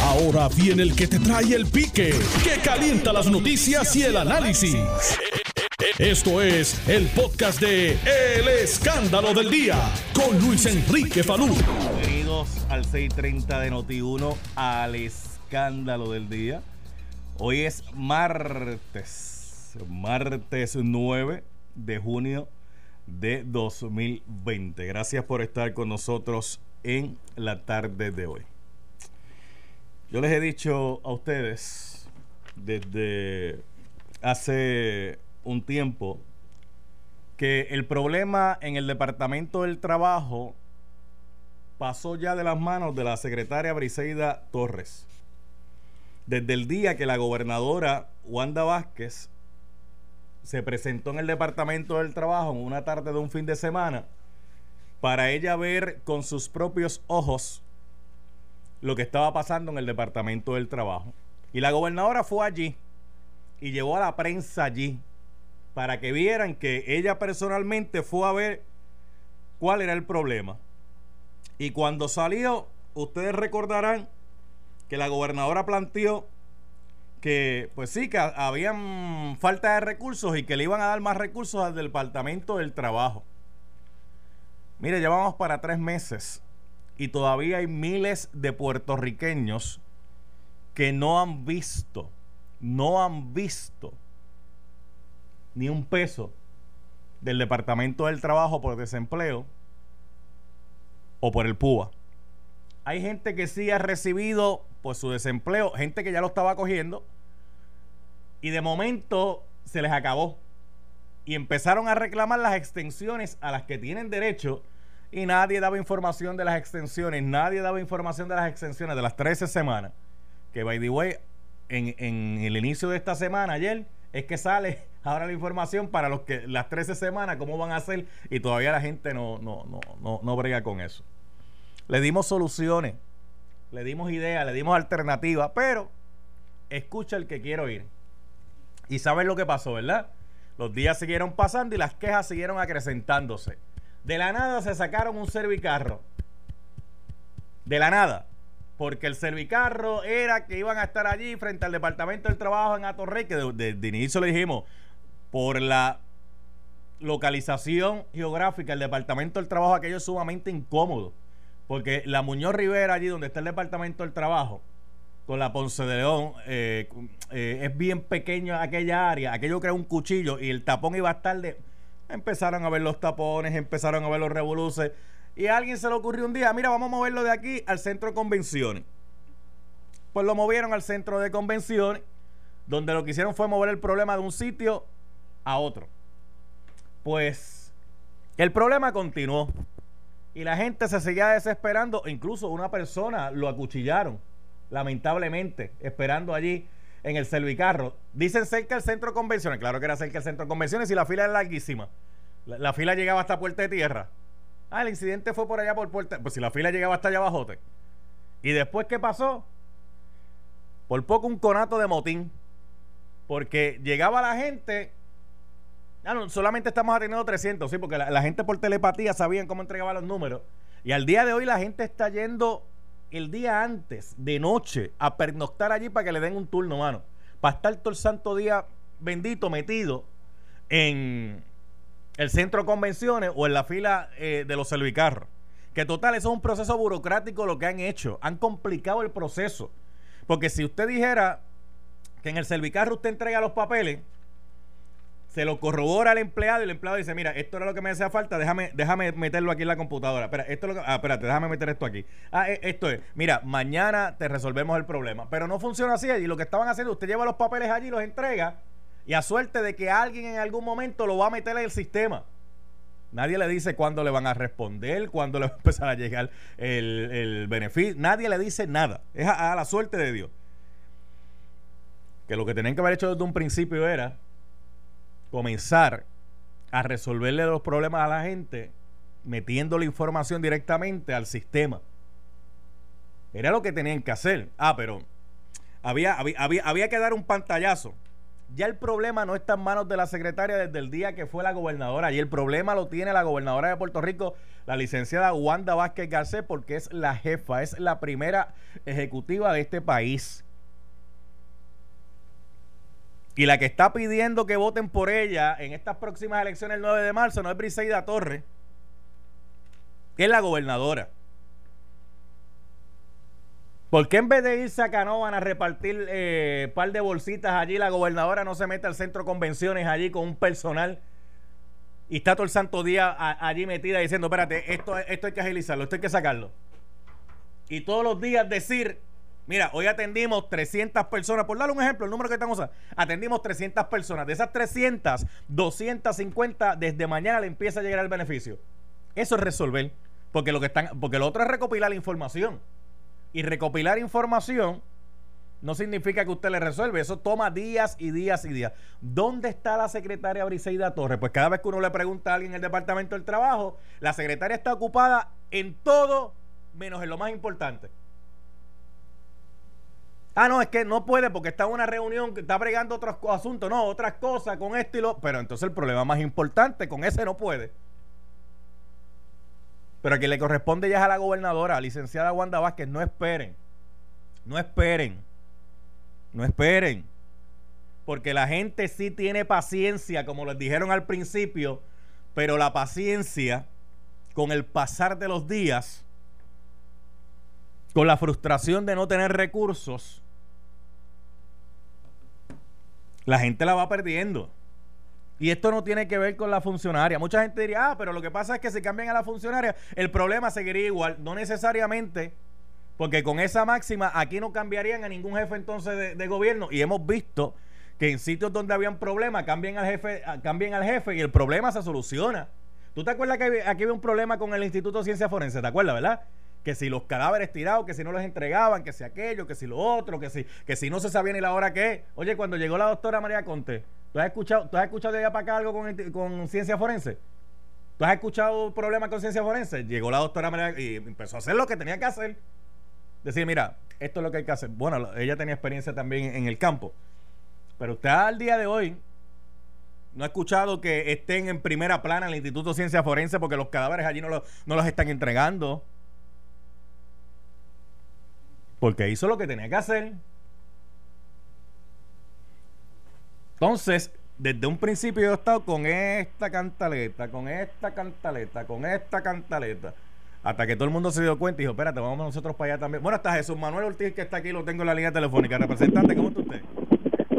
Ahora viene el que te trae el pique, que calienta las noticias y el análisis. Esto es el podcast de El Escándalo del Día con Luis Enrique Falú. Bienvenidos al 6:30 de Noti1 al Escándalo del Día. Hoy es martes, martes 9 de junio de 2020. Gracias por estar con nosotros en la tarde de hoy. Yo les he dicho a ustedes desde hace un tiempo que el problema en el Departamento del Trabajo pasó ya de las manos de la secretaria Briseida Torres. Desde el día que la gobernadora Wanda Vázquez se presentó en el Departamento del Trabajo en una tarde de un fin de semana para ella ver con sus propios ojos lo que estaba pasando en el Departamento del Trabajo. Y la gobernadora fue allí y llevó a la prensa allí para que vieran que ella personalmente fue a ver cuál era el problema. Y cuando salió, ustedes recordarán que la gobernadora planteó que, pues sí, que habían falta de recursos y que le iban a dar más recursos al Departamento del Trabajo. Mire, llevamos para tres meses y todavía hay miles de puertorriqueños que no han visto, no han visto ni un peso del Departamento del Trabajo por desempleo o por el PUA. Hay gente que sí ha recibido por su desempleo, gente que ya lo estaba cogiendo y de momento se les acabó y empezaron a reclamar las extensiones a las que tienen derecho y nadie daba información de las extensiones, nadie daba información de las extensiones de las 13 semanas, que by the way, en, el inicio de esta semana, ayer, es que sale ahora la información para los que las 13 semanas, cómo van a ser, y todavía la gente no, no, no, no, no brega con eso. Le dimos soluciones, le dimos ideas, le dimos alternativas, pero escucha el que quiero oír. Y sabes lo que pasó, ¿verdad? Los días siguieron pasando y las quejas siguieron acrecentándose. De la nada se sacaron un servicarro. De la nada. Porque el servicarro era que iban a estar allí frente al Departamento del Trabajo en Atorrey, que de, de inicio le dijimos, por la localización geográfica, el Departamento del Trabajo, aquello es sumamente incómodo. Porque la Muñoz Rivera, allí donde está el Departamento del Trabajo, con la Ponce de León, eh, eh, es bien pequeño aquella área. Aquello crea un cuchillo y el tapón iba a estar de Empezaron a ver los tapones, empezaron a ver los revoluces. Y a alguien se le ocurrió un día, mira, vamos a moverlo de aquí al centro de convenciones. Pues lo movieron al centro de convenciones, donde lo que hicieron fue mover el problema de un sitio a otro. Pues el problema continuó. Y la gente se seguía desesperando. Incluso una persona lo acuchillaron, lamentablemente, esperando allí en el servicarro. Dicen cerca del centro de convenciones. Claro que era cerca del centro de convenciones y la fila era larguísima. La, fila llegaba hasta Puerta de Tierra. Ah, el incidente fue por allá por Puerta. Pues si la fila llegaba hasta allá abajo. ¿Y después qué pasó? Por poco un conato de motín. Porque llegaba la gente. Ah, no, solamente estamos atendiendo 300, sí, porque la, la gente por telepatía sabían cómo entregaba los números. Y al día de hoy la gente está yendo el día antes, de noche, a pernoctar allí para que le den un turno, mano. Para estar todo el santo día bendito metido en el centro de convenciones o en la fila eh, de los servicarros. Que total, eso es un proceso burocrático lo que han hecho. Han complicado el proceso. Porque si usted dijera que en el servicarro usted entrega los papeles, se lo corrobora al empleado y el empleado dice, mira, esto era lo que me hacía falta, déjame, déjame meterlo aquí en la computadora. Espera, esto es lo que, ah, espérate, déjame meter esto aquí. Ah, e, esto es, mira, mañana te resolvemos el problema. Pero no funciona así. Y lo que estaban haciendo, usted lleva los papeles allí, los entrega, y a suerte de que alguien en algún momento lo va a meter en el sistema. Nadie le dice cuándo le van a responder, cuándo le va a empezar a llegar el, beneficio. Nadie le dice nada. Es a la suerte de Dios. Que lo que tenían que haber hecho desde un principio era comenzar a resolverle los problemas a la gente metiendo la información directamente al sistema. Era lo que tenían que hacer. Ah, pero había, había, había, que dar un pantallazo ya el problema no está en manos de la secretaria desde el día que fue la gobernadora. Y el problema lo tiene la gobernadora de Puerto Rico, la licenciada Wanda Vázquez Garcés, porque es la jefa, es la primera ejecutiva de este país. Y la que está pidiendo que voten por ella en estas próximas elecciones el 9 de marzo no es Briseida Torres, es la gobernadora. ¿Por qué en vez de irse a Canoan a repartir eh, par de bolsitas allí, la gobernadora no se mete al centro de convenciones allí con un personal y está todo el santo día allí metida diciendo, espérate, esto, esto hay que agilizarlo, esto hay que sacarlo? Y todos los días decir, mira, hoy atendimos 300 personas, por darle un ejemplo, el número que estamos usando, atendimos 300 personas. De esas 300, 250 desde mañana le empieza a llegar el beneficio. Eso es resolver, porque lo que están, porque lo otro es recopilar la información. Y recopilar información no significa que usted le resuelve. Eso toma días y días y días. ¿Dónde está la secretaria Briseida Torres? Pues cada vez que uno le pregunta a alguien en el Departamento del Trabajo, la secretaria está ocupada en todo menos en lo más importante. Ah, no, es que no puede porque está en una reunión, que está bregando otros asuntos, no, otras cosas con esto y lo. Pero entonces el problema más importante, con ese no puede. Pero a quien le corresponde ya es a la gobernadora, licenciada Wanda Vázquez. No esperen. No esperen. No esperen. Porque la gente sí tiene paciencia, como les dijeron al principio, pero la paciencia con el pasar de los días, con la frustración de no tener recursos, la gente la va perdiendo. Y esto no tiene que ver con la funcionaria. Mucha gente diría, ah, pero lo que pasa es que si cambian a la funcionaria, el problema seguiría igual. No necesariamente, porque con esa máxima aquí no cambiarían a ningún jefe entonces de, gobierno. Y hemos visto que en sitios donde habían problemas cambian al jefe, cambian al jefe y el problema se soluciona. ¿Tú te acuerdas que aquí había un problema con el Instituto de Ciencia Forense? ¿Te acuerdas, verdad? Que si los cadáveres tirados, que si no los entregaban, que si aquello, que si lo otro, que si, que si no se sabía ni la hora que. Oye, cuando llegó la doctora María Conte, ¿tú has escuchado, ¿tú has escuchado de allá para acá algo con, ciencia forense? ¿Tú has escuchado problemas con ciencia forense? Llegó la doctora María y empezó a hacer lo que tenía que hacer. Decir, mira, esto es lo que hay que hacer. Bueno, ella tenía experiencia también en el campo. Pero usted al día de hoy no ha escuchado que estén en primera plana en el Instituto de Ciencia Forense porque los cadáveres allí no, no los están entregando porque hizo lo que tenía que hacer. Entonces, desde un principio yo he estado con esta cantaleta, con esta cantaleta, con esta cantaleta. Hasta que todo el mundo se dio cuenta y dijo, espérate, vamos nosotros para allá también. Bueno, está Jesús Manuel Ortiz que está aquí, lo tengo en la línea telefónica. Representante, ¿cómo está usted?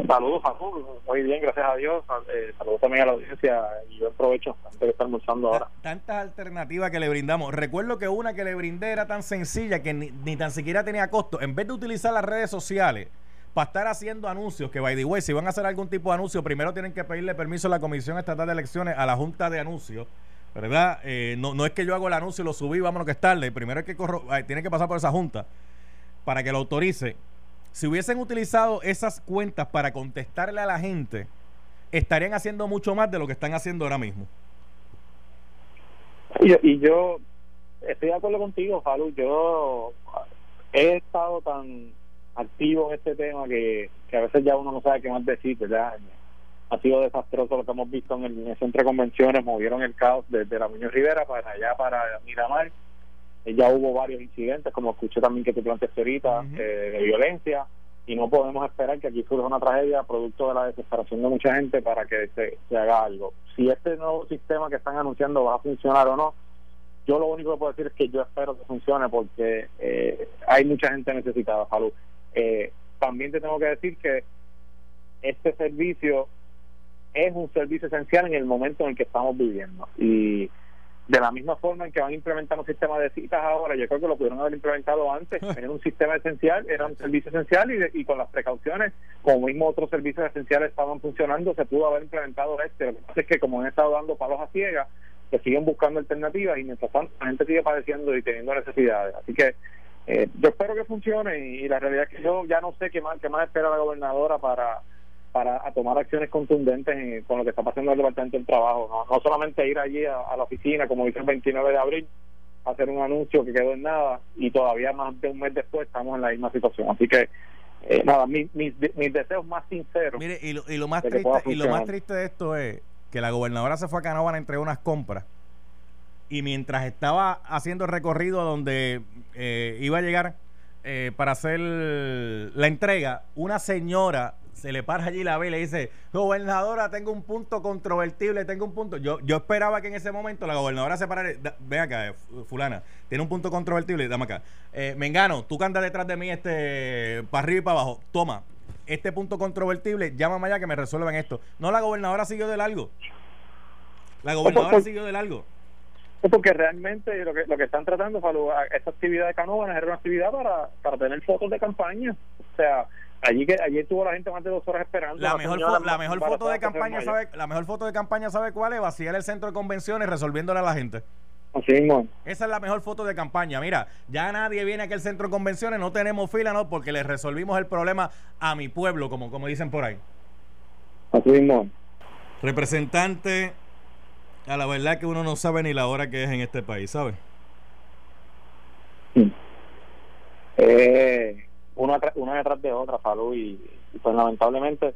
Saludos, Saludos, Muy bien, gracias a Dios. Eh, saludos también a la audiencia y yo aprovecho antes de estar almorzando ahora. Tantas alternativas que le brindamos. Recuerdo que una que le brindé era tan sencilla que ni, tan siquiera tenía costo. En vez de utilizar las redes sociales para estar haciendo anuncios, que by the way, si van a hacer algún tipo de anuncio, primero tienen que pedirle permiso a la Comisión Estatal de Elecciones, a la Junta de Anuncios. ¿Verdad? Eh, no, no es que yo hago el anuncio y lo subí, vámonos que es tarde. Primero es que tiene que pasar por esa junta para que lo autorice si hubiesen utilizado esas cuentas para contestarle a la gente, estarían haciendo mucho más de lo que están haciendo ahora mismo. Y, yo estoy de acuerdo contigo, Falu. Yo he estado tan activo en este tema que, a veces ya uno no sabe qué más decir, ¿verdad? Ha sido desastroso lo que hemos visto en el, centro de convenciones, movieron el caos desde la Muñoz Rivera para allá, para Miramar ya hubo varios incidentes, como escuché también que tú planteaste ahorita, eh, de violencia, y no podemos esperar que aquí surja una tragedia producto de la desesperación de mucha gente para que se, haga algo. Si este nuevo sistema que están anunciando va a funcionar o no, yo lo único que puedo decir es que yo espero que funcione porque eh, hay mucha gente necesitada, salud. Eh, también te tengo que decir que este servicio es un servicio esencial en el momento en el que estamos viviendo y de la misma forma en que van a implementar un sistema de citas ahora, yo creo que lo pudieron haber implementado antes. Era un sistema esencial, era un servicio esencial y, y con las precauciones, como mismo otros servicios esenciales estaban funcionando, se pudo haber implementado este. Lo que pasa es que como han estado dando palos a ciegas, se siguen buscando alternativas y mientras tanto la gente sigue padeciendo y teniendo necesidades. Así que eh, yo espero que funcione y, la realidad es que yo ya no sé qué más, qué más espera la gobernadora para para tomar acciones contundentes con lo que está pasando en el Departamento del Trabajo. No, solamente ir allí a, la oficina, como dice el 29 de abril, hacer un anuncio que quedó en nada y todavía más de un mes después estamos en la misma situación. Así que eh, nada, mis, mis, mis, deseos más sinceros. Mire, y lo, y lo más triste, y lo más triste de esto es que la gobernadora se fue a Canóvana entre unas compras y mientras estaba haciendo el recorrido donde eh, iba a llegar eh, para hacer la entrega, una señora se le para allí la ve y le dice, gobernadora, tengo un punto controvertible, tengo un punto. Yo, yo esperaba que en ese momento la gobernadora se parara, ven acá, eh, fulana, tiene un punto controvertible, dame acá. Eh, Mengano, tú que andas detrás de mí este para arriba y para abajo, toma, este punto controvertible, llámame allá que me resuelvan esto. No, la gobernadora siguió de largo. La gobernadora siguió de largo. Porque realmente lo que, lo que están tratando, esta actividad de Canóvanas era una actividad para, para tener fotos de campaña. O sea, allí que allí estuvo la gente más de dos horas esperando la mejor la mejor foto de campaña sabe la mejor foto de campaña sabe cuál es vaciar el centro de convenciones resolviéndole a la gente Así mismo. Esa es la mejor foto de campaña. Mira, ya nadie viene a aquel centro de convenciones, no tenemos fila, ¿no? Porque le resolvimos el problema a mi pueblo, como, como dicen por ahí. Así mismo. Representante, a la verdad que uno no sabe ni la hora que es en este país, ¿sabe? Eh, una, una detrás de otra, Salud, y, pues lamentablemente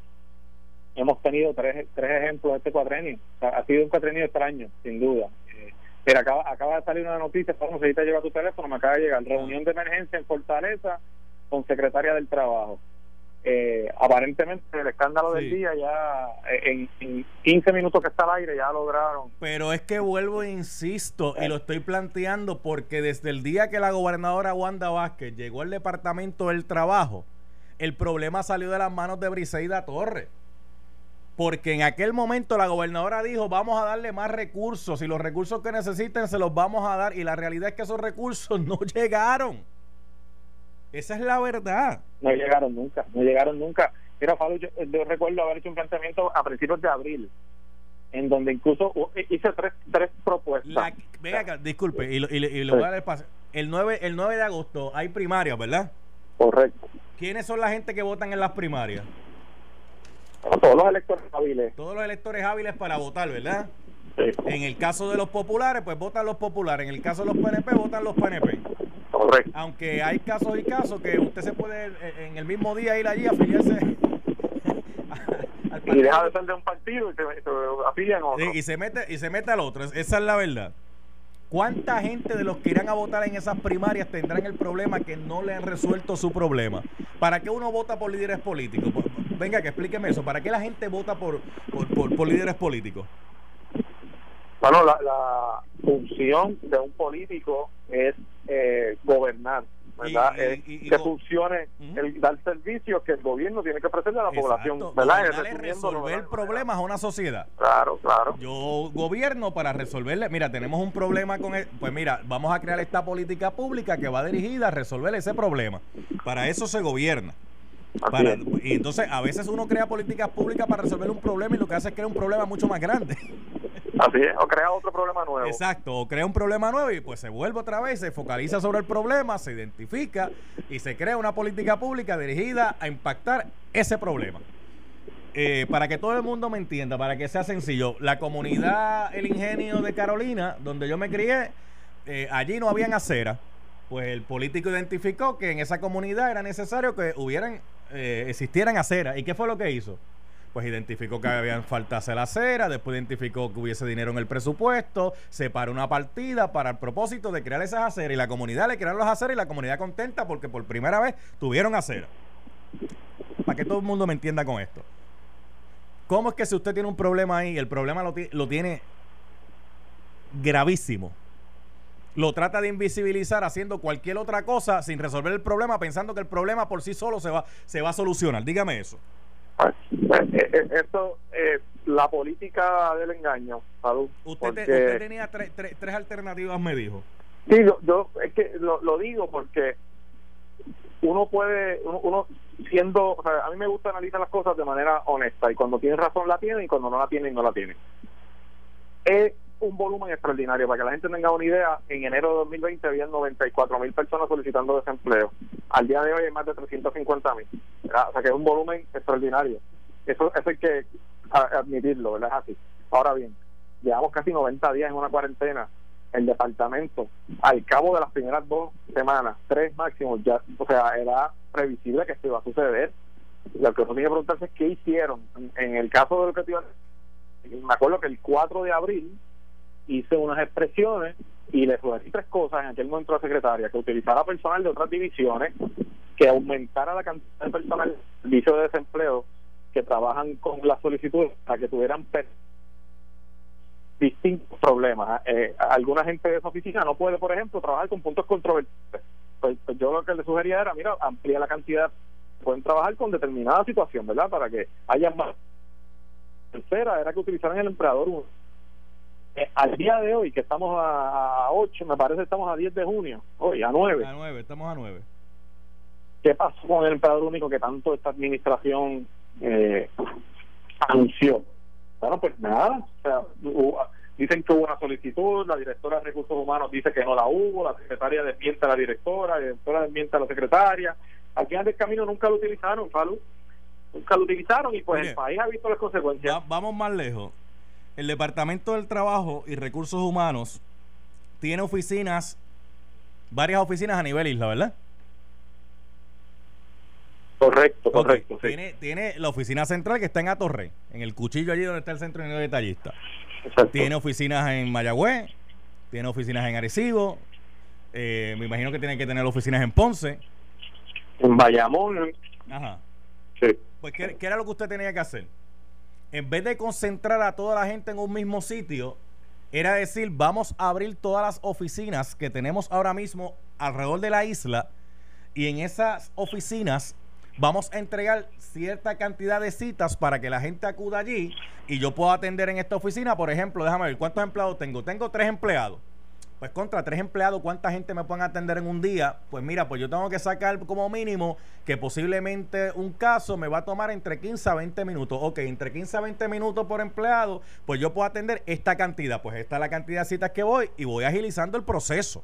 hemos tenido tres, tres ejemplos de este cuatrenio. ha sido un cuatrenio extraño, sin duda. Eh, pero acaba, acaba de salir una noticia, no si te llega tu teléfono, me acaba de llegar, reunión de emergencia en Fortaleza con secretaria del Trabajo. Eh, aparentemente el escándalo del día ya eh, en, 15 minutos que está al aire ya lograron. Pero es que vuelvo e insisto y lo estoy planteando porque desde el día que la gobernadora Wanda Vázquez llegó al Departamento del Trabajo, el problema salió de las manos de Briseida Torres. Porque en aquel momento la gobernadora dijo, vamos a darle más recursos y los recursos que necesiten se los vamos a dar y la realidad es que esos recursos no llegaron. Esa es la verdad. No llegaron nunca, no llegaron nunca. Mira, Fabio, yo, recuerdo haber hecho un planteamiento a principios de abril, en donde incluso hice tres, tres propuestas. venga, disculpe, y, lo voy a dar espacio. El 9, el 9 de agosto hay primarias, ¿verdad? Correcto. ¿Quiénes son la gente que votan en las primarias? Todos los electores hábiles. Todos los electores hábiles para votar, ¿verdad? Sí. En el caso de los populares, pues votan los populares. En el caso de los PNP, votan los PNP. Correcto. Aunque hay casos y casos que usted se puede eh, en el mismo día ir allí a afiliarse. y deja de ser de un partido y se, afilian a otro. y se mete y se mete al otro. Esa es la verdad. ¿Cuánta gente de los que irán a votar en esas primarias tendrán el problema que no le han resuelto su problema? ¿Para qué uno vota por líderes políticos? Pues, venga, que explíqueme eso. ¿Para qué la gente vota por, por, por líderes políticos? Bueno, la, la función de un político es eh, gobernar, ¿verdad? que funcione, el dar servicios que el gobierno tiene que ofrecerle a la población, ¿verdad? resolver problemas a una sociedad. Claro, claro. Yo gobierno para resolverle, mira, tenemos un problema con, el, pues mira, vamos a crear esta política pública que va dirigida a resolver ese problema. Para eso se gobierna y entonces a veces uno crea políticas públicas para resolver un problema y lo que hace es crear un problema mucho más grande. Así es, o crea otro problema nuevo. Exacto, o crea un problema nuevo y pues se vuelve otra vez, se focaliza sobre el problema, se identifica y se crea una política pública dirigida a impactar ese problema. Eh, para que todo el mundo me entienda, para que sea sencillo, la comunidad El Ingenio de Carolina, donde yo me crié, eh, allí no habían acera. Pues el político identificó que en esa comunidad era necesario que hubieran eh, existieran aceras. ¿Y qué fue lo que hizo? Pues identificó que habían faltas la acera, después identificó que hubiese dinero en el presupuesto, separó una partida para el propósito de crear esas aceras y la comunidad le crearon las aceras y la comunidad contenta porque por primera vez tuvieron acera. Para que todo el mundo me entienda con esto. ¿Cómo es que si usted tiene un problema ahí, el problema lo, lo tiene gravísimo? lo trata de invisibilizar haciendo cualquier otra cosa sin resolver el problema, pensando que el problema por sí solo se va, se va a solucionar. Dígame eso. Pues, pues eh, eh, esto, eh, la política del engaño, Usted, usted tenía tres, tres, alternativas, me dijo. Sí, yo, es que lo, lo, digo porque uno puede, uno, siendo, o sea, a mí me gusta analizar las cosas de manera honesta y cuando tiene razón la tiene y cuando no la tiene no la tiene. Eh, un volumen extraordinario. Para que la gente tenga una idea, en enero de 2020 había 94 mil personas solicitando desempleo. Al día de hoy hay más de 350 mil. O sea que es un volumen extraordinario. Eso, eso hay que admitirlo, ¿verdad? Es así. Ahora bien, llevamos casi 90 días en una cuarentena el departamento, al cabo de las primeras dos semanas, tres máximos, ya, o sea, era previsible que esto iba a suceder. Lo que uno tiene que preguntarse es qué hicieron. En, el caso del objetivo, me acuerdo que el 4 de abril hice unas expresiones y le sugerí tres cosas en aquel momento a la secretaria, que utilizara personal de otras divisiones, que aumentara la cantidad de personal de servicio de desempleo que trabajan con las solicitudes para que tuvieran distintos problemas. Eh, alguna gente de esa oficina no puede, por ejemplo, trabajar con puntos controversiales. Pues, pues, yo lo que le sugería era, mira, amplía la cantidad, pueden trabajar con determinada situación, ¿verdad? Para que haya más. Tercera era que utilizaran el empleador. Eh, al día de hoy, que estamos a, 8, me parece estamos a 10 de junio, hoy a 9. A 9, estamos a 9. ¿Qué pasó con el empleador único que tanto esta administración eh, anunció? Bueno, pues nada, o sea, dicen que hubo una solicitud, la directora de recursos humanos dice que no la hubo, la secretaria desmiente a la directora, la directora desmiente a la secretaria. Al final del camino nunca lo utilizaron, Falu. Nunca lo utilizaron y pues el país ha visto las consecuencias. vamos más lejos. El Departamento del Trabajo y Recursos Humanos tiene oficinas, varias oficinas a nivel isla, ¿verdad? Correcto, correcto. Tiene, tiene la oficina central que está en Atorrey, en el cuchillo allí donde está el centro de detallista. Tiene oficinas en Mayagüez, tiene oficinas en Arecibo, eh, me imagino que tiene que tener oficinas en Ponce. En Bayamón. Ajá. Sí. Pues, ¿qué, ¿qué, era lo que usted tenía que hacer? En vez de concentrar a toda la gente en un mismo sitio, era decir, vamos a abrir todas las oficinas que tenemos ahora mismo alrededor de la isla y en esas oficinas vamos a entregar cierta cantidad de citas para que la gente acuda allí y yo pueda atender en esta oficina. Por ejemplo, déjame ver cuántos empleados tengo. Tengo tres empleados. Pues contra tres empleados, ¿cuánta gente me pueden atender en un día? Pues mira, pues yo tengo que sacar como mínimo que posiblemente un caso me va a tomar entre 15 a 20 minutos. Ok, entre 15 a 20 minutos por empleado, pues yo puedo atender esta cantidad. Pues esta es la cantidad de citas que voy y voy agilizando el proceso.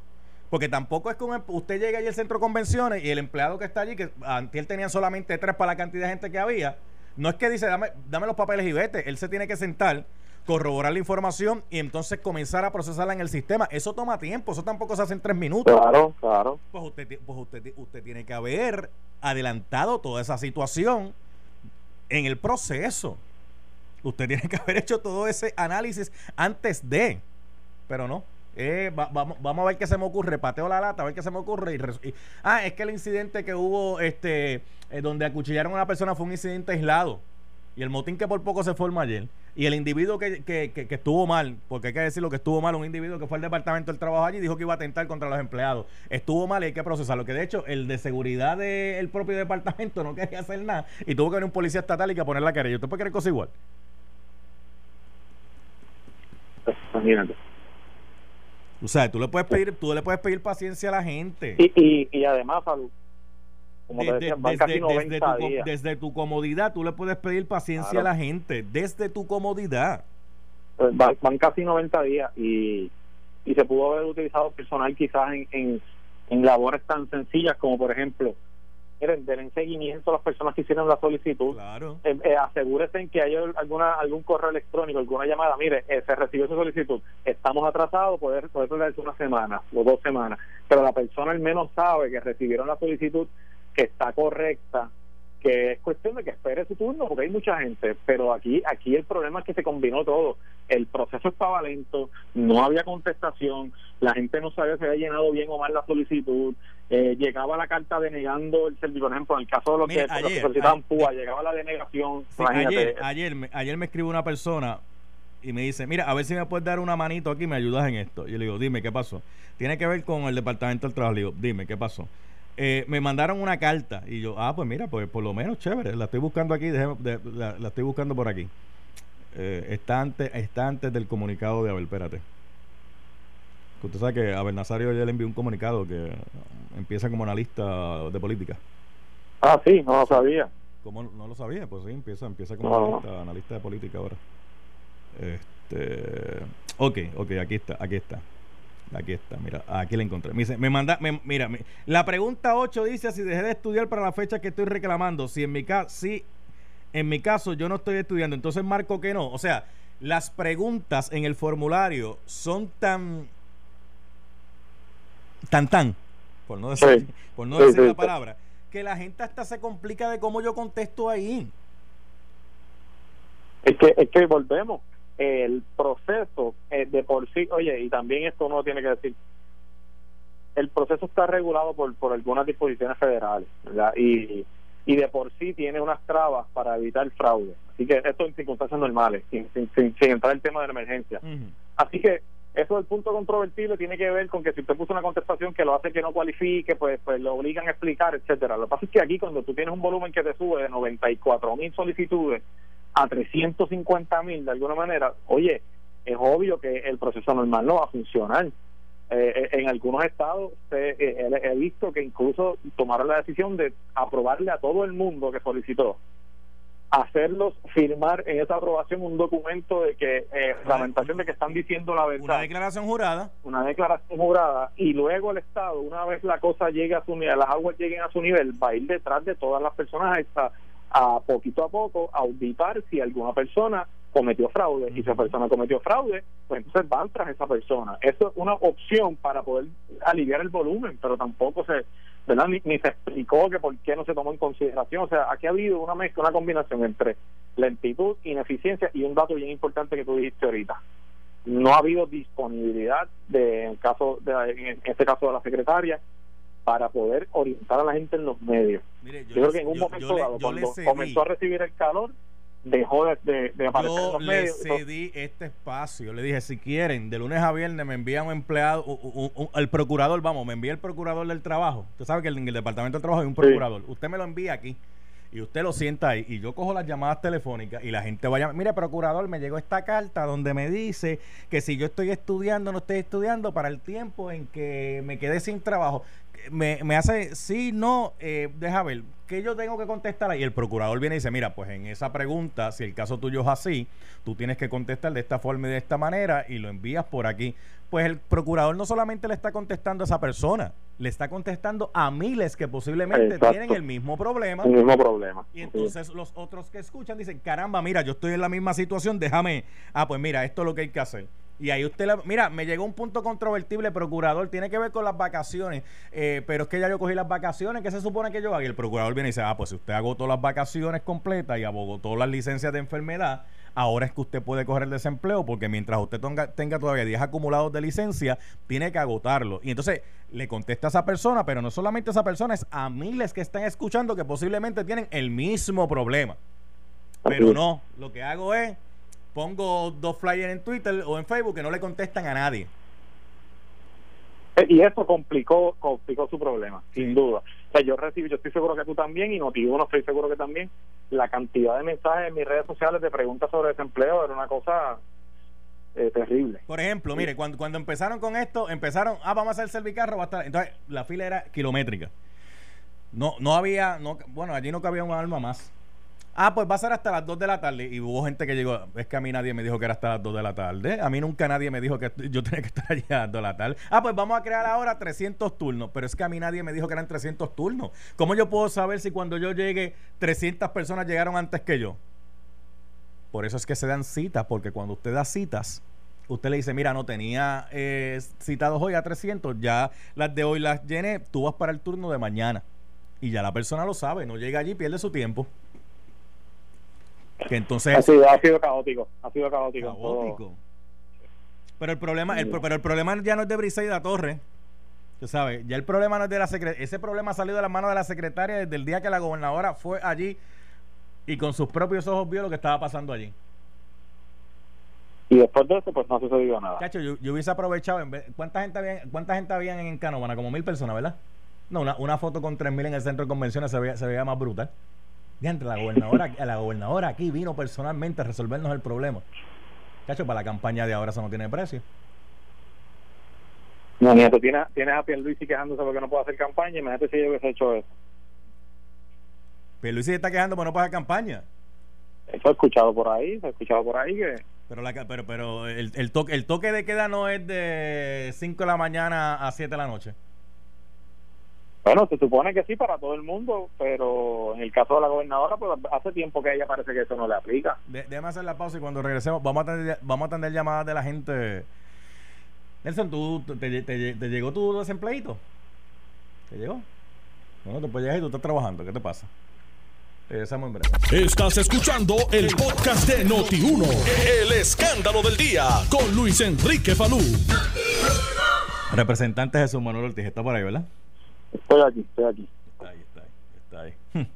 Porque tampoco es que em, usted llegue allí al centro de convenciones y el empleado que está allí, que antes tenía solamente tres para la cantidad de gente que había, no es que dice, dame, dame los papeles y vete. Él se tiene que sentar, corroborar la información y entonces comenzar a procesarla en el sistema. Eso toma tiempo, eso tampoco se hace en tres minutos. Claro, claro. Pues usted, pues usted, usted tiene que haber adelantado toda esa situación en el proceso. Usted tiene que haber hecho todo ese análisis antes de, pero no. Eh, vamos, vamos a ver qué se me ocurre. Pateo la lata, a ver qué se me ocurre. Y, ah, es que el incidente que hubo este eh, donde acuchillaron a una persona fue un incidente aislado. Y el motín que por poco se forma ayer. Y el individuo que, que, que, estuvo mal, porque hay que decir lo que estuvo mal, un individuo que fue al departamento del trabajo allí dijo que iba a atentar contra los empleados. Estuvo mal y hay que procesarlo. Que de hecho, el de seguridad del propio departamento no quería hacer nada y tuvo que venir un policía estatal y que poner la querella. ¿Usted puede creer cosa igual? Imagínate. O sea, tú le puedes pedir, tú le puedes pedir paciencia a la gente. Y, y, y además, como desde, tu, desde, tu, comodidad, tú le puedes pedir paciencia a la gente, desde tu comodidad. Pues van, casi 90 días y, y se pudo haber utilizado personal quizás en, en, en labores tan sencillas como, por ejemplo, miren, den seguimiento a las personas que hicieron la solicitud. Claro. Eh, eh, asegúrese en que haya alguna algún correo electrónico, alguna llamada. Mire, eh, se recibió esa solicitud. Estamos atrasados, poder poder una semana o dos semanas. Pero la persona al menos sabe que recibieron la solicitud, que está correcta, que es cuestión de que espere su turno porque hay mucha gente pero aquí aquí el problema es que se combinó todo el proceso estaba lento no había contestación la gente no sabía si había llenado bien o mal la solicitud eh, llegaba la carta denegando el servicio por ejemplo en el caso de los que, solicitaban PUA llegaba la denegación ayer ayer me, ayer me escribe una persona y me dice, mira, a ver si me puedes dar una manito aquí, me ayudas en esto. Y yo le digo, dime, ¿qué pasó? Tiene que ver con el Departamento del Trabajo. Le digo, dime, ¿qué pasó? Eh, me mandaron una carta y yo, ah, pues mira, pues por lo menos chévere, la estoy buscando aquí, la, estoy buscando por aquí. Eh, está, antes, está antes del comunicado de Abel, espérate. Usted sabe que Abel Nazario ya le envió un comunicado que empieza como analista de política. Ah, sí, no lo sabía. ¿Cómo no lo sabía? Pues sí, empieza, empieza como analista, analista de política ahora. Este, ok, ok, aquí está, aquí está. Aquí está, mira, aquí la encontré. Me, dice, me manda, mira, la pregunta 8 dice si dejé de estudiar para la fecha que estoy reclamando. Si en mi caso, si en mi caso yo no estoy estudiando, entonces marco que no. O sea, las preguntas en el formulario son tan tan tan, por no decir, por no decir la palabra, que la gente hasta se complica de cómo yo contesto ahí. Es que, es que volvemos, el proceso eh, de por sí, oye, y también esto uno tiene que decir, el proceso está regulado por, por algunas disposiciones federales, ¿verdad? Y, y de por sí tiene unas trabas para evitar fraude. Así que esto en circunstancias normales, sin, sin, sin, entrar el tema de la emergencia. Así que eso del punto controvertible tiene que ver con que si usted puso una contestación que lo hace que no cualifique, pues, pues lo obligan a explicar, etcétera. Lo que pasa es que aquí cuando tú tienes un volumen que te sube de 94 mil solicitudes a 350 mil de alguna manera, oye, es obvio que el proceso normal no va a funcionar. Eh, eh, en algunos estados eh, he visto que incluso tomaron la decisión de aprobarle a todo el mundo que solicitó hacerlos firmar en esa aprobación un documento de que eh, lamentación de que están diciendo la verdad una declaración jurada una declaración jurada y luego el estado una vez la cosa llegue a su nivel las aguas lleguen a su nivel va a ir detrás de todas las personas a, a poquito a poco auditar si alguna persona cometió fraude y si esa persona cometió fraude, pues entonces van tras esa persona. Eso es una opción para poder aliviar el volumen, pero tampoco se, ¿verdad? Ni, se explicó que por qué no se tomó en consideración. O sea, aquí ha habido una mezcla, una combinación entre lentitud, ineficiencia y un dato bien importante que tú dijiste ahorita. No ha habido disponibilidad de, en, caso de, en este caso de la secretaria para poder orientar a la gente en los medios. yo, creo que en un momento dado, cuando comenzó a recibir el calor, dejó de, de, aparecer yo en los le cedí este espacio. Le dije, si quieren, de lunes a viernes me envían un empleado, el procurador, vamos, me envía el procurador del trabajo. Usted sabe que en el departamento del trabajo hay un procurador. Usted me lo envía aquí y usted lo sienta ahí y yo cojo las llamadas telefónicas y la gente va a llamar, mire procurador, me llegó esta carta donde me dice que si yo estoy estudiando, no estoy estudiando para el tiempo en que me quedé sin trabajo. Me, me hace, sí, no, eh, deja ver, que yo tengo que contestar? Y el procurador viene y dice, mira, pues en esa pregunta, si el caso tuyo es así, tú tienes que contestar de esta forma y de esta manera y lo envías por aquí. Pues el procurador no solamente le está contestando a esa persona, le está contestando a miles que posiblemente tienen el mismo problema. El mismo problema. Y entonces los otros que escuchan dicen, caramba, mira, yo estoy en la misma situación, déjame, ah, pues mira, esto es lo que hay que hacer. Y ahí usted, mira, me llegó un punto controvertible, procurador, tiene que ver con las vacaciones, eh, pero es que ya yo cogí las vacaciones, ¿qué se supone que yo haga? Y el procurador viene y dice, ah, pues si usted agotó las vacaciones completas y abogó las licencias de enfermedad, ahora es que usted puede coger el desempleo, porque mientras usted tenga, tenga todavía 10 acumulados de licencia, tiene que agotarlo. Y entonces le contesta a esa persona, pero no solamente a esa persona, es a miles que están escuchando que posiblemente tienen el mismo problema. Pero no, lo que hago es pongo dos flyers en Twitter o en Facebook que no le contestan a nadie. Eh, y eso complicó complicó su problema, sin duda. O sea, yo recibí, yo estoy seguro que tú también, y no estoy seguro que también, la cantidad de mensajes en mis redes sociales de preguntas sobre desempleo era una cosa eh, terrible. Por ejemplo, mire, cuando, cuando empezaron con esto, empezaron, ah, vamos a hacer servicarro, va a estar. Entonces, la fila era kilométrica. No, no había, no, bueno, allí no cabía un alma más. Ah, pues va a ser hasta las 2 de la tarde. Y hubo gente que llegó. Es que a mí nadie me dijo que era hasta las 2 de la tarde. A mí nunca nadie me dijo que yo tenía que estar allá a las 2 de la tarde. Ah, pues vamos a crear ahora 300 turnos. Pero es que a mí nadie me dijo que eran 300 turnos. ¿Cómo yo puedo saber si cuando yo llegue 300 personas llegaron antes que yo? Por eso es que se dan citas. Porque cuando usted da citas, usted le dice, mira, no tenía eh, citados hoy a 300. Ya las de hoy las llené. Tú vas para el turno de mañana. Y ya la persona lo sabe. No llega allí, pierde su tiempo. Que entonces ha sido, ha sido caótico, ha sido caótico. caótico. Pero el problema, el, pero el problema ya no es de Briseida Torres. Tú sabes, ya el problema no es de la secretaria. Ese problema ha salido de las manos de la secretaria desde el día que la gobernadora fue allí y con sus propios ojos vio lo que estaba pasando allí. Y después de eso, pues no sucedió nada. Cacho, yo, hubiese aprovechado. En vez, ¿cuánta, gente había, ¿Cuánta gente había en Canóvana? Como mil personas, ¿verdad? No, una, una foto con tres mil en el centro de convenciones se veía, se veía más brutal la gobernadora, la gobernadora aquí vino personalmente a resolvernos el problema. Cacho, para la campaña de ahora eso no tiene precio. No, nieto, tienes, tienes a Pierluisi quejándose porque no puede hacer campaña. Imagínate si yo hubiese hecho eso. Pierluisi está quejando porque no puede hacer campaña. Eso he escuchado por ahí, he escuchado por ahí que... Pero, la, pero, pero el, el, toque, el toque de queda no es de 5 de la mañana a 7 de la noche. Bueno, se supone que sí para todo el mundo, pero en el caso de la gobernadora, pues hace tiempo que ella parece que eso no le aplica. déjame hacer la pausa y cuando regresemos vamos a atender, vamos a atender llamadas de la gente Nelson, ¿tú, te, te, te llegó tu desempleito? ¿Te llegó? Bueno, te puedes llegar y tú estás trabajando. ¿Qué te pasa? Regresamos en breve. Estás escuchando el podcast de Noti1. El escándalo del día con Luis Enrique Falú. Representante Jesús Manuel Ortiz, está por ahí, ¿verdad? Estoy aquí, estoy aquí. Está ahí, está ahí, está ahí.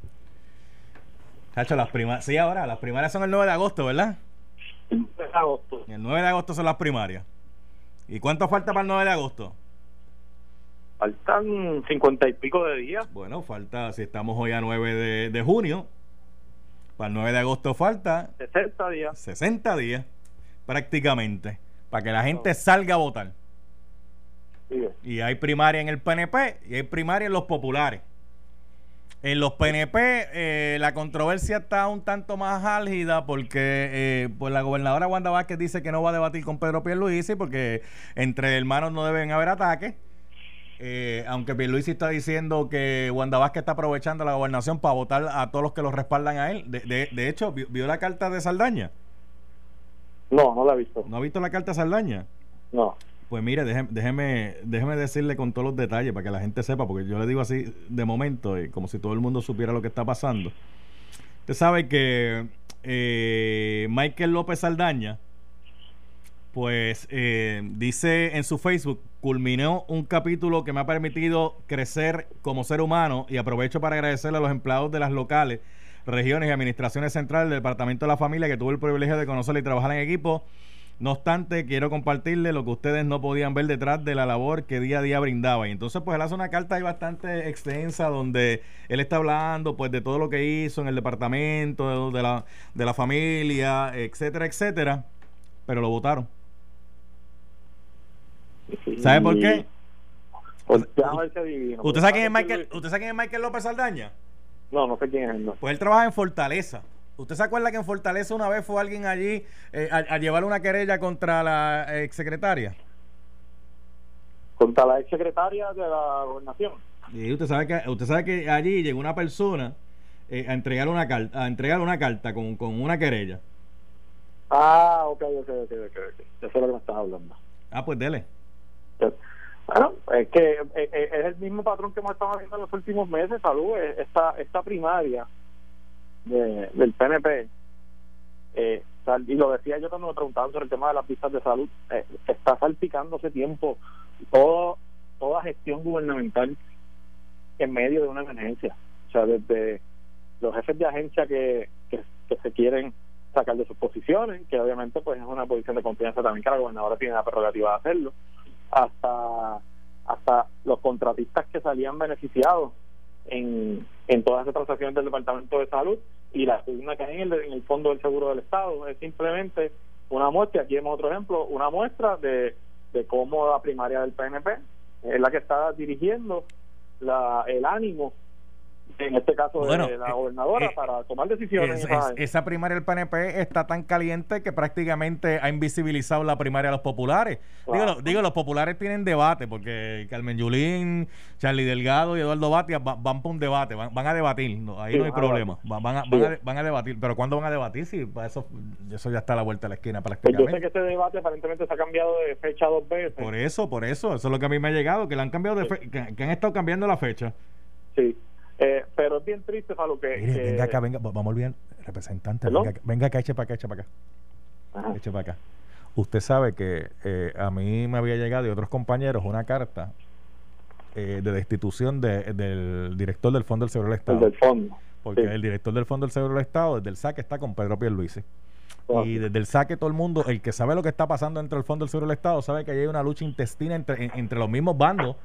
Chacho, las primarias. Sí, ahora, las primarias son el 9 de agosto, ¿verdad? El 9 de agosto. El 9 de agosto son las primarias. ¿Y cuánto falta para el 9 de agosto? Faltan cincuenta y pico de días. Bueno, falta, si estamos hoy a 9 de, de junio, para el 9 de agosto falta 60 días. 60 días, prácticamente, para que la gente salga a votar. Sí, Y hay primaria en el PNP y hay primaria en los populares. En los PNP eh, la controversia está un tanto más álgida porque eh, pues la gobernadora Wanda Vázquez dice que no va a debatir con Pedro Pierluisi porque entre hermanos no deben haber ataques. Eh, aunque Pierluisi está diciendo que Wanda Vázquez está aprovechando la gobernación para votar a todos los que lo respaldan a él. De, de- de hecho, ¿vio, vio la carta de Saldaña? No, no la he visto. ¿No ha visto la carta de Saldaña? No. Pues mire, déjeme, déjeme, decirle con todos los detalles para que la gente sepa, porque yo le digo así de momento, eh, como si todo el mundo supiera lo que está pasando. Usted sabe que eh, Michael López Saldaña, pues eh, dice en su Facebook, culminó un capítulo que me ha permitido crecer como ser humano y aprovecho para agradecerle a los empleados de las locales, regiones y administraciones centrales del Departamento de la Familia que tuve el privilegio de conocer y trabajar en equipo. No obstante, quiero compartirle lo que ustedes no podían ver detrás de la labor que día a día brindaba. Y entonces, pues él hace una carta ahí bastante extensa donde él está hablando pues de todo lo que hizo en el departamento, de la, de la familia, etcétera, etcétera. Pero lo votaron. ¿Sabe por qué? Pues. ¿Usted sabe quién es Michael, ¿usted sabe quién es Michael López Saldaña? No, no sé quién es. No. Pues él trabaja en Fortaleza. ¿Usted se acuerda que en Fortaleza una vez fue alguien allí eh, a, a llevar una querella contra la exsecretaria? Contra la ex secretaria de la gobernación. Y usted sabe que usted sabe que allí llegó una persona eh, a entregar una carta, a entregar una carta con, con una querella. Ah, ok, ok, ok, ok. ok. Eso es lo que me estás hablando. Ah, pues dele. Bueno, es que eh, es el mismo patrón que hemos estado viendo en los últimos meses, salud. Esta, esta primaria de, del PNP, eh, y lo decía yo cuando me preguntaban sobre el tema de las pistas de salud, eh, está salpicando hace tiempo todo, toda gestión gubernamental en medio de una emergencia. O sea, desde los jefes de agencia que, que, que se quieren sacar de sus posiciones, que obviamente pues es una posición de confianza también que la gobernadora tiene la prerrogativa de hacerlo, hasta hasta los contratistas que salían beneficiados en, en todas esas transacciones del Departamento de Salud y la columna que hay en el, en el Fondo del Seguro del Estado. Es simplemente una muestra, aquí vemos otro ejemplo, una muestra de, de cómo la primaria del PNP es la que está dirigiendo la, el ánimo en este caso Bueno, de la gobernadora eh, para tomar decisiones Es- esa es- área. esa primaria del PNP está tan caliente que prácticamente ha invisibilizado la primaria de los populares. Digo, Claro. lo- digo, los populares tienen debate porque Carmen Yulín, Charlie Delgado y Eduardo Batia va- van para un debate, van, van a debatir. no, ahí Sí, no hay van problema. Va- Van a, Sí. van, a, van a debatir. Pero ¿cuándo van a debatir? Si eso, eso ya está a la vuelta de la esquina Pues yo prácticamente. sé que este debate aparentemente se ha cambiado de fecha dos veces. Por eso, por eso, eso es lo que a mí me ha llegado, que le han cambiado de fe- que, que han estado cambiando la fecha. Sí, eh, pero es bien triste, Falo, que... Mire, que- venga acá, venga, vamos a olvidar, representante, venga, acá, venga acá, eche para acá, eche para acá. Ajá. Eche para acá. Usted sabe que eh, a mí me había llegado y otros compañeros una carta eh, de destitución de- del director del Fondo del Seguro del el Estado. del fondo. Porque sí. el director del Fondo del Seguro del Estado, desde el saque, está con Pedro Pierluisi. Ah, Y desde el saque todo el mundo, el que sabe lo que está pasando dentro del Fondo del Seguro del Estado, sabe que hay una lucha intestina entre, en- entre los mismos bandos.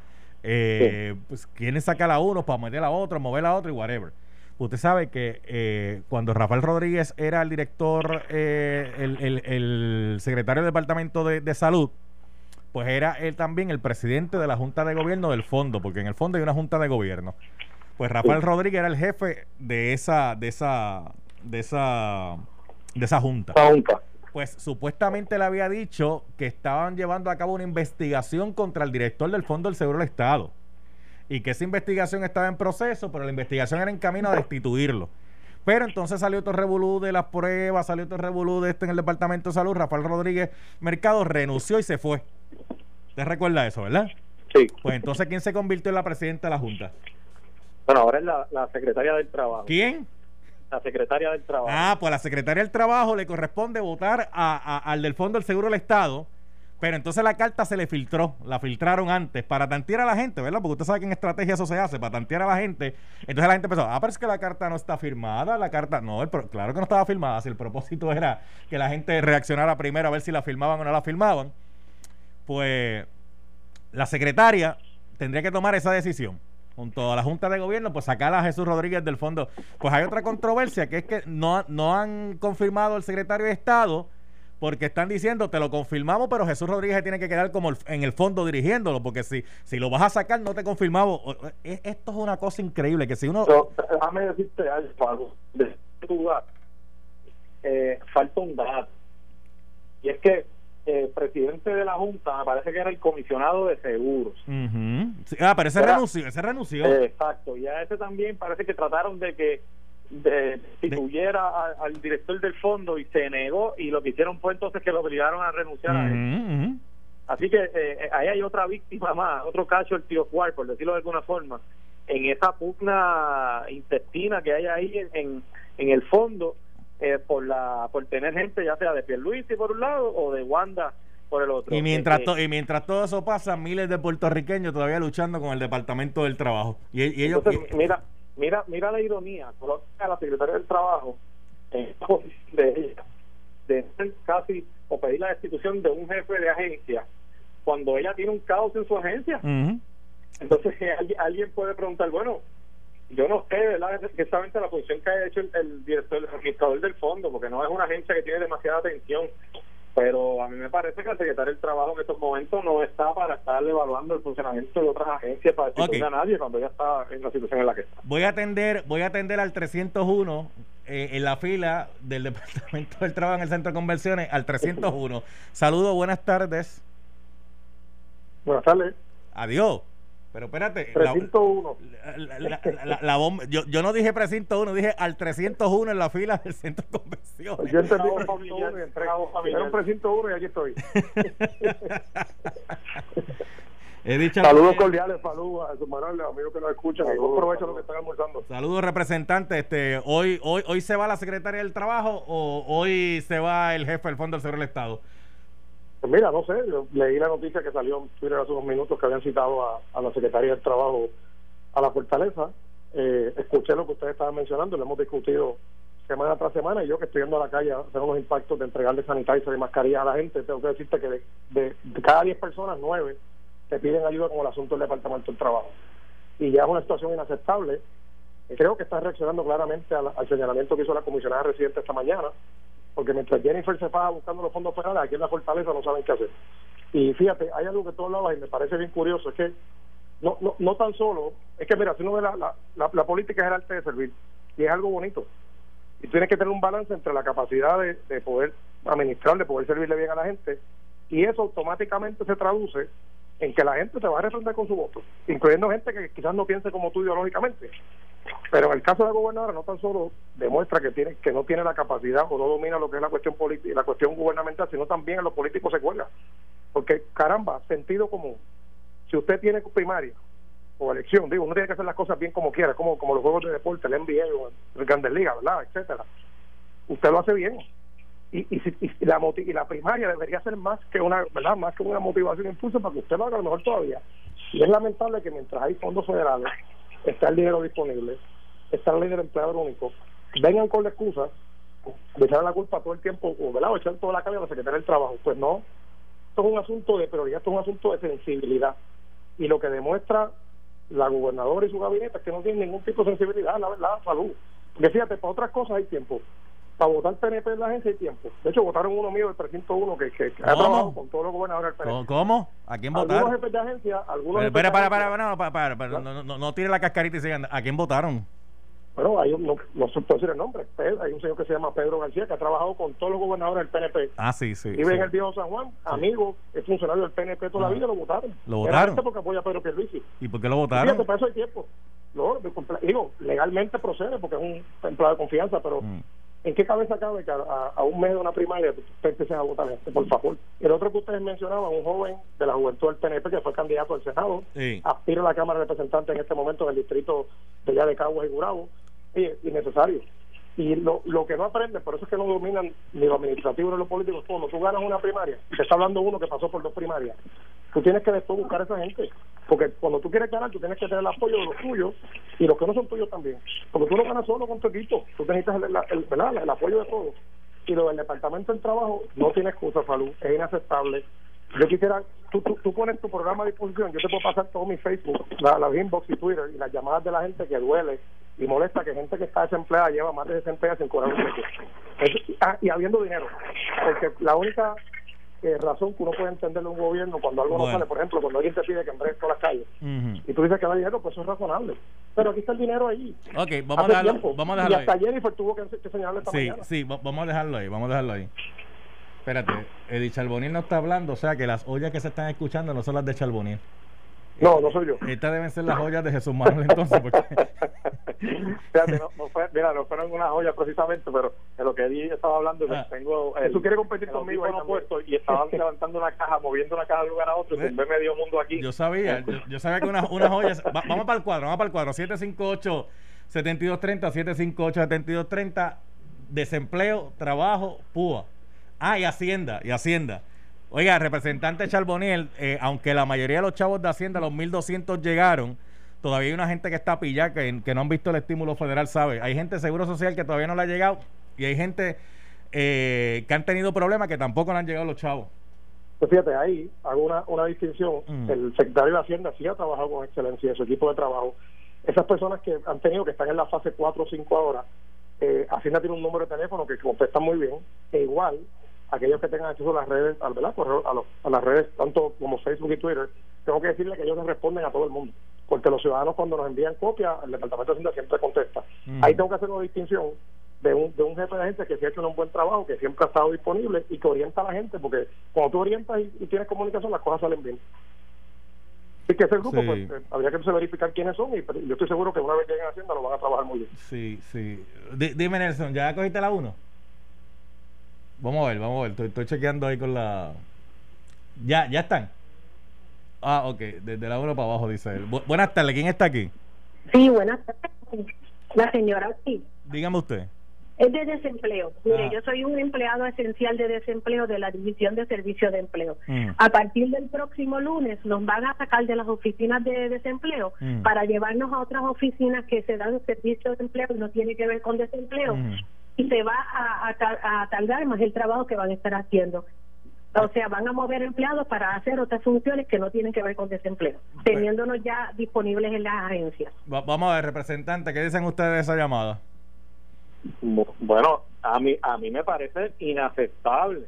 Eh, pues quieren sacar a uno para meter a otro, mover a otro y whatever. Usted sabe que eh, cuando Rafael Rodríguez era el director, eh, el, el- el secretario del Departamento de, de Salud, pues era él también el presidente de la Junta de Gobierno del fondo, porque en el fondo hay una Junta de Gobierno. Pues Rafael Sí. Rodríguez era el jefe de esa, de esa, de esa, de esa junta. Esa junta. Pues supuestamente le había dicho que estaban llevando a cabo una investigación contra el director del Fondo del Seguro del Estado. Y que esa investigación estaba en proceso, pero la investigación era en camino a destituirlo. Pero entonces salió otro revolú de las pruebas, salió otro revolú de esto en el Departamento de Salud. Rafael Rodríguez Mercado renunció y se fue. ¿Te recuerda eso, verdad? Sí. Pues entonces, ¿quién se convirtió en la presidenta de la Junta? Bueno, ahora es la, la secretaria del Trabajo. ¿Quién? La secretaria del Trabajo. Ah, pues a la secretaria del Trabajo le corresponde votar a, al del Fondo del Seguro del Estado. Pero entonces la carta se le filtró, la filtraron antes para tantear a la gente, ¿verdad? Porque usted sabe que en estrategia eso se hace, para tantear a la gente. Entonces la gente empezó, ah, pero es que la carta no está firmada, la carta, no, claro que no estaba firmada, si el propósito era que la gente reaccionara primero a ver si la firmaban o no la firmaban, pues la secretaria tendría que tomar esa decisión. Junto a la Junta de Gobierno, pues sacar a Jesús Rodríguez del fondo. Pues hay otra controversia, que es que no, no han confirmado el secretario de Estado, porque están diciendo, te lo confirmamos, pero Jesús Rodríguez tiene que quedar como en el fondo dirigiéndolo, porque si, si lo vas a sacar, no te confirmamos. O- es- Esto es una cosa increíble, que si uno... Déjame decirte algo, de tu eh, falta un dato. Y es que el presidente de la Junta, me parece que era el comisionado de seguros. Ujú. Sí, Ah, pero ese Era- renunció, ese renunció. Eh, exacto, y a ese también parece que trataron de que de, a- al director del fondo y se negó y lo que hicieron fue entonces que lo obligaron a renunciar a él. Así que eh, ahí hay otra víctima más, otro cacho el tío Juan, por decirlo de alguna forma, en esa pugna intestina que hay ahí en, en, en el fondo eh, por la por tener gente ya sea de Pierluisi por un lado o de Wanda por el otro. Y mientras, Eh, to- y mientras todo eso pasa, miles de puertorriqueños todavía luchando con el Departamento del Trabajo. Y, y ellos... Entonces, y- mira, mira, mira la ironía, coloca a la secretaria del Trabajo posición de ella, de casi o pedir la destitución de un jefe de agencia cuando ella tiene un caos en su agencia. Ujú. Entonces eh, alguien, alguien puede preguntar, bueno, yo no sé, ¿verdad? Exactamente la posición que ha hecho el, el director, el administrador del fondo, porque no es una agencia que tiene demasiada atención. Pero a mí me parece que el secretario del Trabajo en estos momentos no está para estar evaluando el funcionamiento de otras agencias para Ok. a nadie cuando ya está en la situación en la que está. Voy a atender, voy a atender al 301 eh, en la fila del Departamento del Trabajo en el Centro de Convenciones, al 301. Saludos, buenas tardes. Buenas tardes. Adiós. Pero espérate. la- 301. la, la- la- la- la bomba- yo, yo no dije precinto 1, dije al 301 en la fila del Centro de Convenciones. Yo entendí precinto 1 y entré. Era un precinto 1 y aquí estoy. He dicho Saludos cordiales, saludos a su Manuel, amigos que nos escuchan. Y buen provecho a los que están almorzando. Saludos representante, este, hoy, hoy, hoy se va la secretaria del trabajo o hoy se va el jefe del Fondo del Seguro del Estado. Pues mira, no sé, yo leí la noticia que salió en Twitter hace unos minutos que habían citado a, la Secretaría del Trabajo a la Fortaleza. Eh, escuché lo que ustedes estaban mencionando, lo hemos discutido semana tras semana y yo que estoy yendo a la calle a hacer unos impactos de entregarle sanitizer y mascarilla a la gente, tengo que decirte que de, cada 10 personas, 9 te piden ayuda con el asunto del Departamento del Trabajo. Y ya es una situación inaceptable. Creo que está reaccionando claramente al, al señalamiento que hizo la comisionada residente esta mañana, porque mientras Jennifer se paga buscando los fondos federales, aquí en la Fortaleza no saben qué hacer. Y fíjate, hay algo que tú hablabas y me parece bien curioso, es que no, no, no tan solo, es que mira, si uno ve la, la, la, la política es el arte de servir, y es algo bonito. Y tienes que tener un balance entre la capacidad de, de poder administrar, de poder servirle bien a la gente, y eso automáticamente se traduce en que la gente te va a responder con su voto, incluyendo gente que quizás no piense como tú ideológicamente. Pero en el caso de la gobernadora no tan solo demuestra que tiene que no tiene la capacidad o no domina lo que es la cuestión política, la cuestión gubernamental, sino también en los políticos se cuelga. Porque caramba, sentido común. Si usted tiene primaria o elección, digo, uno tiene que hacer las cosas bien como quiera, como como los juegos de deporte, el NBA o el Grandes Ligas, ¿verdad? etcétera. Usted lo hace bien. Y, y, y la y la primaria debería ser más que una verdad más que una motivación impulso para que usted lo haga lo mejor todavía. Y es lamentable que mientras hay fondos federales está el dinero disponible está la ley del empleador único vengan con la excusa de echar la culpa todo el tiempo o, ¿verdad? echar toda la carga a la secretaria del trabajo. Pues no. Esto es un asunto de prioridad esto es un asunto de sensibilidad. Y lo que demuestra la gobernadora y su gabinete es que no tienen ningún tipo de sensibilidad la verdad salud. Porque fíjate para otras cosas hay tiempo para votar PNP en la agencia hay tiempo. De hecho, votaron uno mío del 301 que, que, que ha trabajado con todos los gobernadores del. PNP. ¿Cómo? ¿A quién Algunos votaron? jefes de agencia, algunos Pero, espera, para, para, para, no, para, para, no, no, no tire la cascarita y sigan. ¿A quién votaron? Bueno, hay un, no, no se puede decir el nombre. Pedro- hay un señor que se llama Pedro García que ha trabajado con todos los gobernadores del PNP. Ah, sí, sí. Vive sí. en el viejo San Juan, amigo, es funcionario del PNP toda Ah. la vida, lo votaron. ¿Lo votaron? Porque apoya a Pedro Pierluisi. ¿Y por qué lo Fíjate, votaron? para eso hay tiempo. Comple- digo, legalmente procede porque es un empleado de confianza, pero Mm. ¿En qué cabeza cabe que a, un mes de una primaria empieces a votar gente? Por favor. El otro que ustedes mencionaban, un joven de la juventud del PNP que fue candidato al Senado, aspira a la Cámara de Representantes en este momento en el distrito de allá de Caguas y Gurabo. Y innecesario. Y lo, lo que no aprenden, por eso es que no dominan ni lo administrativo ni lo político, cuando tú ganas una primaria, te está hablando uno que pasó por dos primarias, tú tienes que después buscar a esa gente. Porque cuando tú quieres ganar, tú tienes que tener el apoyo de los tuyos y los que no son tuyos también. Porque tú no ganas solo con tu equipo, tú necesitas el, el, apoyo de todos. Y lo del departamento del trabajo no tiene excusa, salud, es inaceptable. Yo quisiera, tú, tú, pones tu programa a disposición, yo te puedo pasar todo mi Facebook, la, la inbox y Twitter y las llamadas de la gente que duele y molesta que gente que está desempleada lleva más de 60 sin cobrar un cheque. Ah, y habiendo dinero, porque la única eh, razón que uno puede entender de un gobierno cuando algo no sale, por ejemplo, cuando alguien te pide que embregue todas las calles y tú dices que no hay dinero, pues eso es razonable. Pero aquí está el dinero ahí. Ok, vamos, a dejarlo, vamos a dejarlo. Y hasta Jennifer tuvo que, que señalarle esta sí, Sí, vamos a dejarlo ahí, vamos a dejarlo ahí. Espérate, Eddie Charbonnier no está hablando, o sea que las ollas que se están escuchando no son las de Charbonnier. No, no soy yo. Estas deben ser las joyas de Jesús Manuel entonces. Porque... Fíjate, no, no, fue, mira, no fueron una joya precisamente, pero de lo que Eddie estaba hablando, ah. tengo... El, ¿Tú quieres competir conmigo? No puesto y estaba levantando una caja, moviendo una caja de lugar a otro, y tumbé medio mundo aquí. Yo sabía, yo, sabía que una, una joya... vamos para el cuadro, vamos para el cuadro. 758 7230 758 7230 desempleo, trabajo, púa. Ah, y Hacienda, y Hacienda. Oiga, representante Charboniel, eh, aunque la mayoría de los chavos de Hacienda, los 1.200 llegaron, todavía hay una gente que está pillada, que, que no han visto el estímulo federal, ¿sabe? Hay gente de Seguro Social que todavía no le ha llegado y hay gente eh, que han tenido problemas que tampoco le han llegado los chavos. Pues fíjate, ahí hago una, una distinción. Mm. El secretario de Hacienda sí ha trabajado con excelencia, su equipo de trabajo. Esas personas que han tenido que están en la fase 4 o 5 ahora, eh, Hacienda tiene un número de teléfono que contesta muy bien, e igual aquellos que tengan acceso a las redes, a, a, las redes tanto como Facebook y Twitter, tengo que decirle que ellos no responden a todo el mundo, porque los ciudadanos cuando nos envían copias, el Departamento de Hacienda siempre contesta. Mm. Ahí tengo que hacer una distinción de un, de un jefe de gente que se ha hecho un buen trabajo, que siempre ha estado disponible y que orienta a la gente, porque cuando tú orientas y, tienes comunicación, las cosas salen bien. Y que ese grupo, pues, eh, habría que verificar quiénes son y yo estoy seguro que una vez lleguen a Hacienda lo van a trabajar muy bien. Sí, sí. dime, Nelson, ¿ya cogiste la 1? Vamos a ver, vamos a ver. Estoy, chequeando ahí con la. Ya, ya están. Ah, ok. Desde la 1 para abajo, dice él. buenas tardes. ¿Quién está aquí? Sí, buenas tardes. La señora sí. Dígame usted. Es de desempleo. Mire, ah. yo soy un empleado esencial de desempleo de la División de Servicios de Empleo. Mm. A partir del próximo lunes nos van a sacar de las oficinas de desempleo mm. para llevarnos a otras oficinas que se dan servicios de empleo y no tiene que ver con desempleo. Mm y se va a, a, tardar más el trabajo que van a estar haciendo. O sea, van a mover empleados para hacer otras funciones que no tienen que ver con desempleo, teniéndonos ya disponibles en las agencias. vamos a ver, representante, ¿qué dicen ustedes de esa llamada? Bueno, a mí, a mí me parece inaceptable.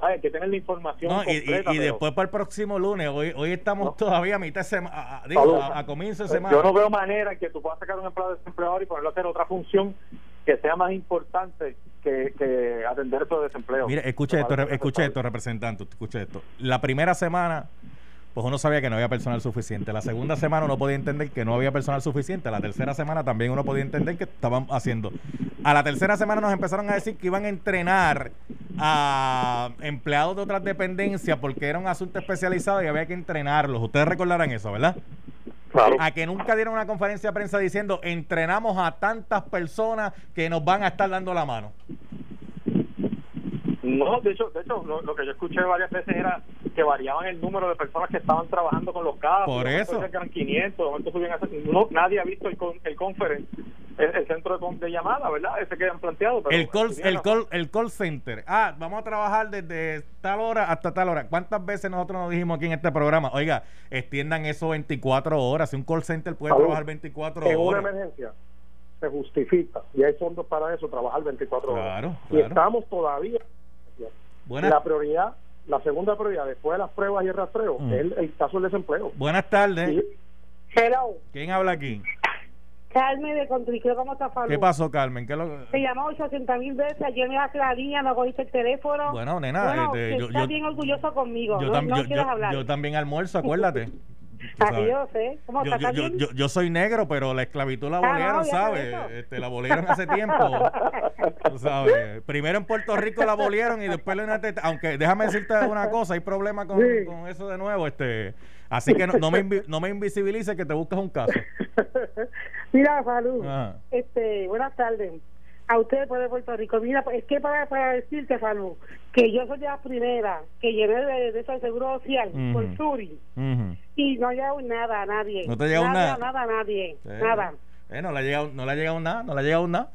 Hay que tener la información. y, después para el próximo lunes, hoy hoy estamos todavía a mitad de semana, a, a, comienzo de semana. Yo no veo manera que tú puedas sacar un empleado desempleado y ponerlo a hacer otra función que sea más importante que, que atender esos desempleo. Mire, escuche esto, escuche esto, representante, escuche esto. La primera semana, pues uno sabía que no había personal suficiente. La segunda semana uno podía entender que no había personal suficiente. La tercera semana también uno podía entender que estaban haciendo. A la tercera semana nos empezaron a decir que iban a entrenar a empleados de otras dependencias porque era un asunto especializado y había que entrenarlos. Ustedes recordarán eso, ¿verdad? A que nunca dieron una conferencia de prensa diciendo entrenamos a tantas personas que nos van a estar dando la mano. No, de hecho, de hecho lo, que yo escuché varias veces era que variaban el número de personas que estaban trabajando con los casos. Por eso. eran 500, no, nadie ha visto el, el conference el, centro de, llamada, ¿verdad? Ese que han planteado. el, call, el, call, el call center. Ah, vamos a trabajar desde tal hora hasta tal hora. ¿Cuántas veces nosotros nos dijimos aquí en este programa? Oiga, extiendan eso 24 horas. Si un call center puede trabajar 24 horas. En una emergencia se justifica y hay fondos para eso, trabajar 24 horas. Claro. Y estamos todavía. La prioridad la segunda prioridad después de las pruebas y el rastreo mm. es el, caso del desempleo. Buenas tardes. Hello. ¿Quién habla aquí? Carmen de Contricio, ¿cómo está ¿Qué pasó, Carmen? ¿Qué lo... Te llamó 800 mil veces, ayer me das la línea, no cogiste el teléfono. Bueno, nena, bueno, este, yo, estás bien orgulloso conmigo, yo, no, yo, yo, también almuerzo, acuérdate. Aquí yo sé. ¿Cómo yo, yo, yo, yo, soy negro, pero la esclavitud la ah, abolieron, ¿sabes? Este, la abolieron hace tiempo. ¿sabes? Primero en Puerto Rico la abolieron y después le Aunque déjame decirte una cosa, hay problemas con, con eso de nuevo. este Así que no, no me, no me invisibilice que te buscas un caso. Mira, salud. Este, buenas tardes a ustedes por Puerto Rico. Mira, es que para, para decirte, Falú, que yo soy la primera que llevé de, de ese seguro social por Suri y no ha llegado nada a nadie. No te ha llegado nada. Nada, a nadie. Nada. Eh, no le ha llegado, no le ha llegado nada, no le ha llegado nada.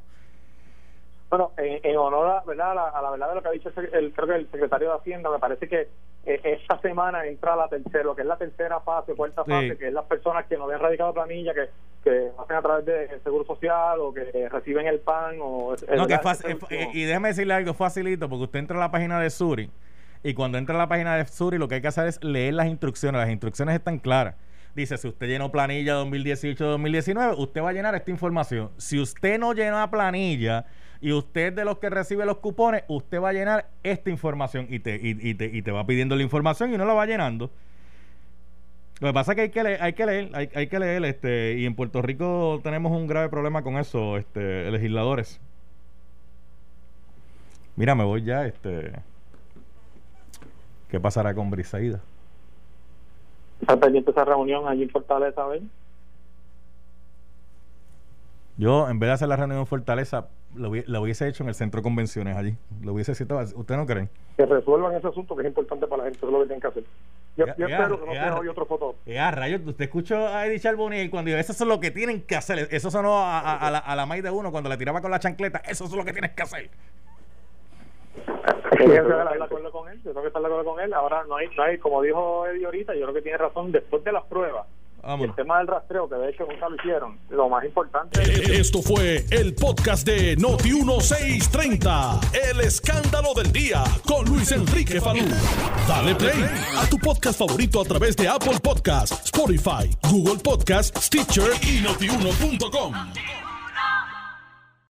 Bueno, en, honor a, ¿verdad? A, la, verdad de lo que ha dicho el, creo que el secretario de Hacienda, me parece que esta semana entra la tercera, lo que es la tercera fase, cuarta fase, que es las personas que no habían radicado planilla, que, que hacen a través del Seguro Social o que reciben el PAN. o No, que fácil, y déjeme decirle algo facilito, porque usted entra a la página de Suri y cuando entra a la página de Suri lo que hay que hacer es leer las instrucciones. Las instrucciones están claras. Dice, si usted llenó planilla 2018-2019, usted va a llenar esta información. Si usted no llenó la planilla y usted de los que recibe los cupones, usted va a llenar esta información y te, y, te, y te va pidiendo la información y no la va llenando. Lo que pasa es que hay que leer, hay que leer, hay, que leer, este, y en Puerto Rico tenemos un grave problema con eso, este, legisladores. Mira, me voy ya, este. ¿Qué pasará con Brisaida? ¿Está pendiente esa reunión allí en Fortaleza, ¿ves? Yo, en vez de hacer la reunión en Fortaleza, lo, hubiese hecho en el centro de convenciones allí. Lo hubiese citado. ¿Usted no creen? Que resuelvan ese asunto que es importante para la gente. Eso es lo que tienen que hacer. Yo, espero que no sea hoy otro foto. Ya, rayos, usted escuchó a Eddie Charbonnier cuando dijo, eso es lo que tienen que hacer. Eso sonó a, a, la, a la maíz de uno cuando le tiraba con la chancleta. Eso es lo que tienes que hacer. Yo tengo que estar de acuerdo con él. Yo tengo que estar de acuerdo con él. Ahora no hay, no hay, como dijo Eddie ahorita, yo creo que tiene razón. Después de las pruebas, el tema del rastreo, que de hecho nunca lo hicieron, lo más importante. Esto fue el podcast de Noti1630, El escándalo del día, con Luis Enrique Falú. Dale play a tu podcast favorito a través de Apple Podcasts, Spotify, Google Podcasts, Stitcher y Notiuno.com.